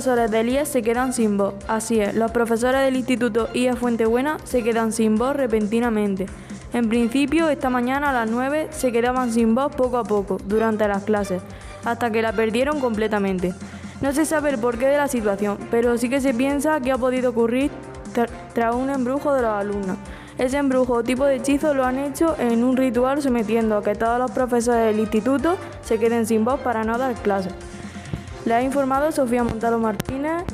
profesores del IES se quedan sin voz. Así es, los profesores del Instituto IES Fuentebuena se quedan sin voz repentinamente. En principio, esta mañana a las 9 se quedaban sin voz poco a poco durante las clases, hasta que la perdieron completamente. No se sabe el porqué de la situación, pero sí que se piensa que ha podido ocurrir tras un embrujo de los alumnos. Ese embrujo o tipo de hechizo lo han hecho en un ritual sometiendo a que todos los profesores del instituto se queden sin voz para no dar clases. Le ha informado Sofía Montalo Martínez.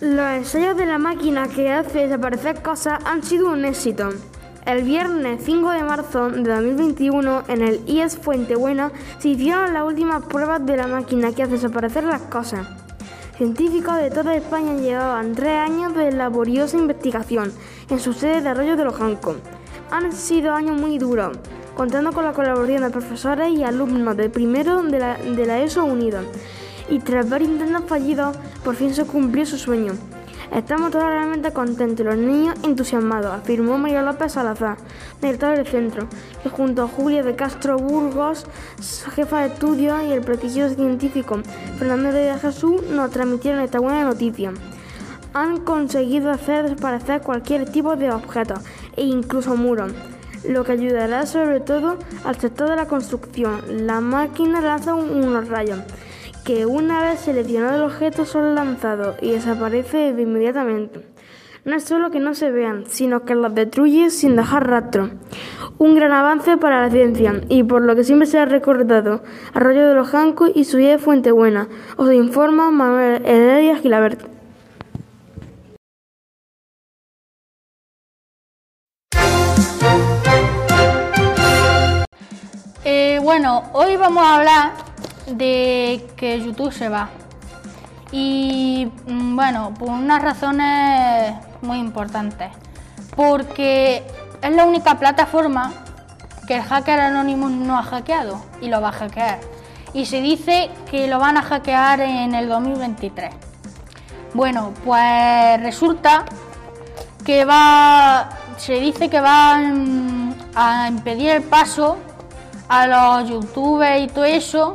Los ensayos de la máquina que hace desaparecer cosas han sido un éxito. El viernes 5 de marzo de 2021, en el IES Fuentebuena, se hicieron las últimas pruebas de la máquina que hace desaparecer las cosas. Científicos de toda España llevaban tres años de laboriosa investigación en su sede de Arroyo de los Jancos. Han sido años muy duros, contando con la colaboración de profesores y alumnos de primero de la, de la ESO Unido. Y tras varios intentos fallidos, por fin se cumplió su sueño. Estamos totalmente contentos los niños entusiasmados, afirmó María López Salazar, directora del centro, que junto a Julia de Castro Burgos, jefa de estudios, y el prestigioso científico Fernando de Jesús nos transmitieron esta buena noticia. Han conseguido hacer desaparecer cualquier tipo de objetos e incluso muros lo que ayudará sobre todo al sector de la construcción. La máquina lanza unos rayos que una vez seleccionado el objeto son lanzados y desaparece inmediatamente. No es solo que no se vean, sino que los destruye sin dejar rastro. Un gran avance para la ciencia y por lo que siempre se ha recordado Arroyo de los Jancos y su de Fuentebuena. Os informa Manuel Heredia Gilabert. Bueno, hoy vamos a hablar de que YouTube se va. Y mm, bueno, por unas razones muy importantes. Porque es la única plataforma que el hacker anónimo no ha hackeado y lo va a hackear. Y se dice que lo van a hackear en el 2023. Bueno, pues resulta que va, se dice que van a impedir el paso a los youtubers y todo eso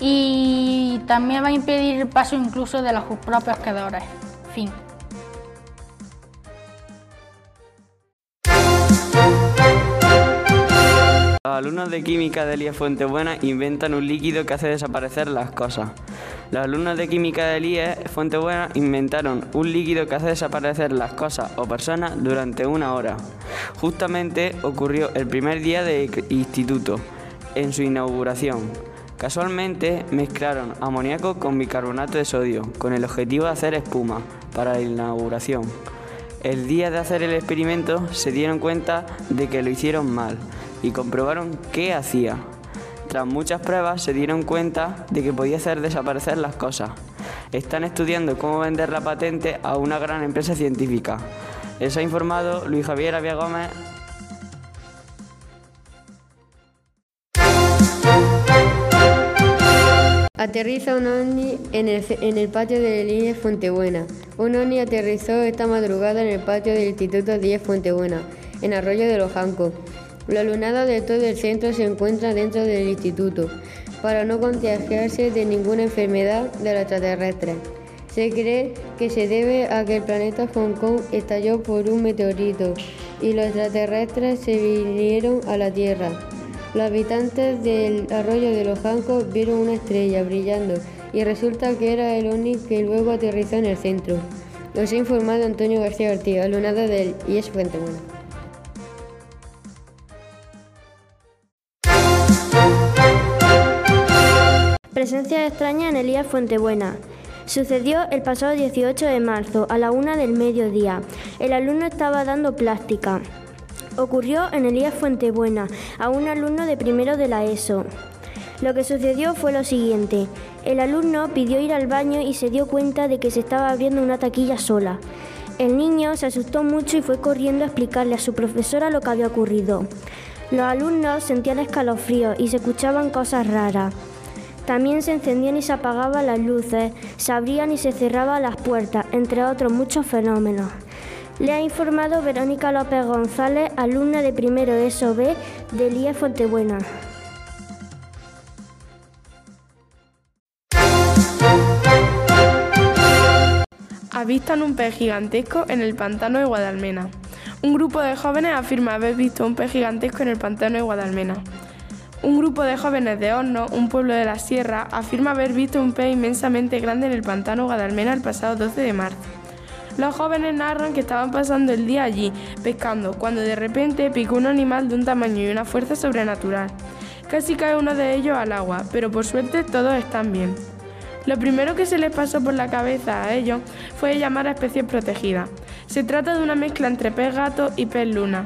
y también va a impedir el paso incluso de los propios creadores. Fin. Los alumnos de química de IES Fuentebuena inventan un líquido que hace desaparecer las cosas. Los alumnos de química del IES Fuentebuena inventaron un líquido que hace desaparecer las cosas o personas durante una hora. Justamente ocurrió el primer día de instituto, en su inauguración. Casualmente mezclaron amoníaco con bicarbonato de sodio con el objetivo de hacer espuma para la inauguración. El día de hacer el experimento se dieron cuenta de que lo hicieron mal y comprobaron qué hacía. Tras muchas pruebas se dieron cuenta de que podía hacer desaparecer las cosas. Están estudiando cómo vender la patente a una gran empresa científica. Les ha informado Luis Javier Avia Gómez Aterriza un ovni en el, patio de IES Fuentebuena. Un ovni aterrizó esta madrugada en el patio del Instituto 10 Fuentebuena, en Arroyo de los Jancos. La lunada de todo el centro se encuentra dentro del instituto, para no contagiarse de ninguna enfermedad de la extraterrestre. Se cree que se debe a que el planeta Hong Kong estalló por un meteorito y los extraterrestres se vinieron a la Tierra. Los habitantes del arroyo de los Jancos vieron una estrella brillando y resulta que era el ONI que luego aterrizó en el centro. Nos ha informado Antonio García García, alumnado del IES Fuentebuena. Presencia extraña en el IES Fuentebuena. Sucedió el pasado 18 de marzo a la una del mediodía. El alumno estaba dando plástica ocurrió en Elías Fuentebuena, a un alumno de primero de la ESO. Lo que sucedió fue lo siguiente. El alumno pidió ir al baño y se dio cuenta de que se estaba abriendo una taquilla sola. El niño se asustó mucho y fue corriendo a explicarle a su profesora lo que había ocurrido. Los alumnos sentían escalofríos y se escuchaban cosas raras. También se encendían y se apagaban las luces, se abrían y se cerraban las puertas, entre otros muchos fenómenos. Le ha informado Verónica López González, alumna de primero ESO de Elías Fontebuena. Avistan un pez gigantesco en el pantano de Guadalmena. Un grupo de jóvenes afirma haber visto un pez gigantesco en el pantano de Guadalmena. Un grupo de jóvenes de Horno, un pueblo de la sierra, afirma haber visto un pez inmensamente grande en el pantano Guadalmena el pasado 12 de marzo. Los jóvenes narran que estaban pasando el día allí, pescando, cuando de repente picó un animal de un tamaño y una fuerza sobrenatural. Casi cae uno de ellos al agua, pero por suerte todos están bien. Lo primero que se les pasó por la cabeza a ellos fue llamar a especies protegidas. Se trata de una mezcla entre pez gato y pez luna.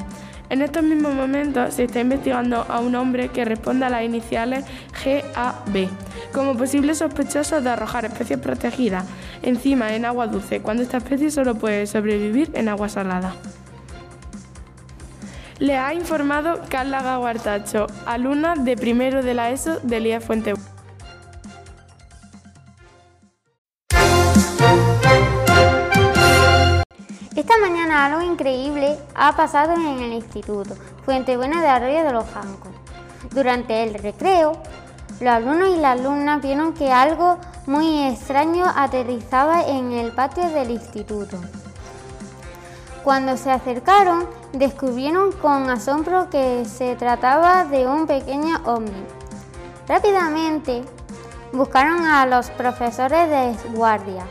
En estos mismos momentos se está investigando a un hombre que responde a las iniciales GAB como posible sospechoso de arrojar especies protegidas encima en agua dulce, cuando esta especie solo puede sobrevivir en agua salada. Le ha informado Carla Gaguartacho, alumna de primero de la ESO de Lía Fuente. Esta mañana algo increíble ha pasado en el instituto Fuentebuena de Arroyo de los Jancos. Durante el recreo, los alumnos y las alumnas vieron que algo muy extraño aterrizaba en el patio del instituto. Cuando se acercaron, descubrieron con asombro que se trataba de un pequeño ovni. Rápidamente buscaron a los profesores de guardia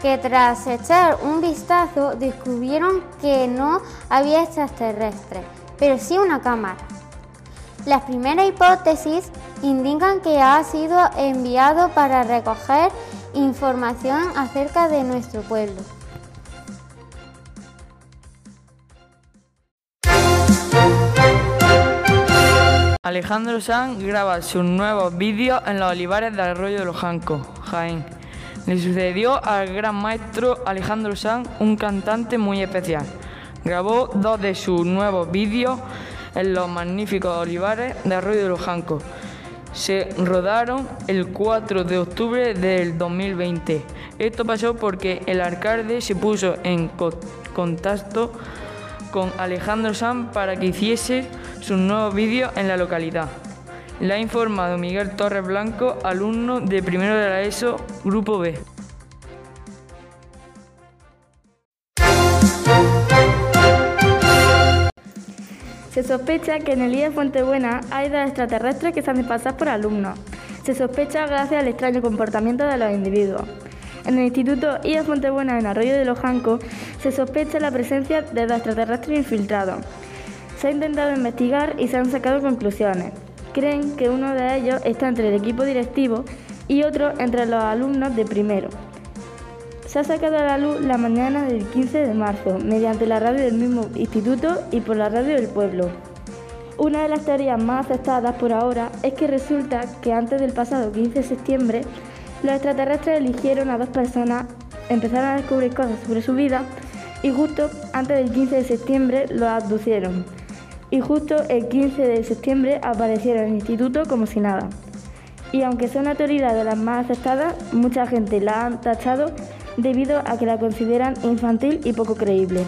que tras echar un vistazo descubrieron que no había extraterrestres, pero sí una cámara. Las primeras hipótesis indican que ha sido enviado para recoger información acerca de nuestro pueblo. Alejandro Sanz graba sus nuevos vídeos en los olivares del Arroyo de los Jancos, Jaén. Le sucedió al gran maestro Alejandro Sanz, un cantante muy especial. Grabó dos de sus nuevos vídeos en los magníficos olivares de Arroyo de los Jancos. Se rodaron el 4 de octubre del 2020. Esto pasó porque el alcalde se puso en contacto con Alejandro Sanz para que hiciese sus nuevos vídeos en la localidad. Le ha informado Miguel Torres Blanco, alumno de primero de la ESO, Grupo B. Se sospecha que en el IE Fuentebuena hay dos extraterrestres que se hacen pasar por alumnos. Se sospecha gracias al extraño comportamiento de los individuos. En el Instituto IE Fuentebuena en Arroyo de los Jancos se sospecha la presencia de dos extraterrestres infiltrados. Se ha intentado investigar y se han sacado conclusiones creen que uno de ellos está entre el equipo directivo y otro entre los alumnos de primero. Se ha sacado a la luz la mañana del 15 de marzo mediante la radio del mismo instituto y por la radio del pueblo. Una de las teorías más aceptadas por ahora es que resulta que antes del pasado 15 de septiembre los extraterrestres eligieron a dos personas, empezaron a descubrir cosas sobre su vida y justo antes del 15 de septiembre los abducieron y justo el 15 de septiembre aparecieron en el instituto como si nada. Y aunque son una teoría de las más aceptadas, mucha gente la ha tachado debido a que la consideran infantil y poco creíble.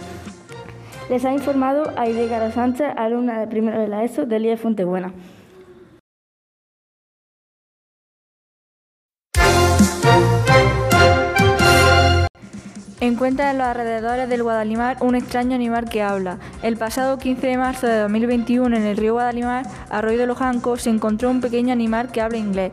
Les ha informado Aide Cara Sánchez, alumna de primero de la ESO del IE Fontebuena. Encuentra en los alrededores del Guadalimar un extraño animal que habla. El pasado 15 de marzo de 2021 en el río Guadalimar, arroyo de los Jancos, se encontró un pequeño animal que habla inglés.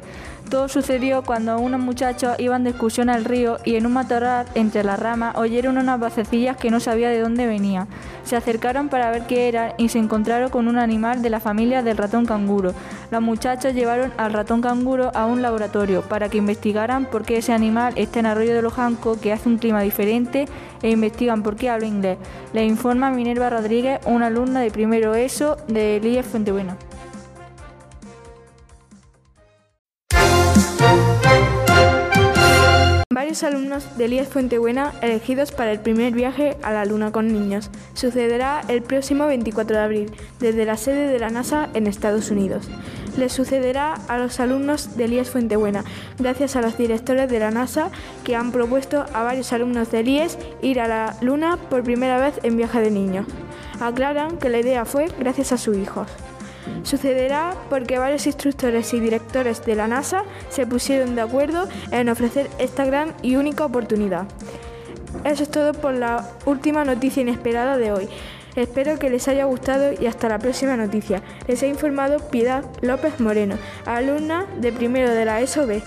Todo sucedió cuando unos muchachos iban de excursión al río y en un matorral entre las ramas oyeron unas vocecillas que no sabía de dónde venía. Se acercaron para ver qué era y se encontraron con un animal de la familia del ratón canguro. Los muchachos llevaron al ratón canguro a un laboratorio para que investigaran por qué ese animal está en Arroyo de los Jancos, que hace un clima diferente, e investigan por qué habla inglés. Le informa Minerva Rodríguez, una alumna de primero ESO de Elías Fuentebuena. Varios alumnos del IES Fuentebuena elegidos para el primer viaje a la Luna con niños sucederá el próximo 24 de abril desde la sede de la NASA en Estados Unidos. le sucederá a los alumnos del IES Fuentebuena, gracias a los directores de la NASA que han propuesto a varios alumnos del IES ir a la Luna por primera vez en viaje de niños. Aclaran que la idea fue gracias a sus hijos. Sucederá porque varios instructores y directores de la NASA se pusieron de acuerdo en ofrecer esta gran y única oportunidad. Eso es todo por la última noticia inesperada de hoy. Espero que les haya gustado y hasta la próxima noticia. Les ha informado Piedad López Moreno, alumna de primero de la ESO B.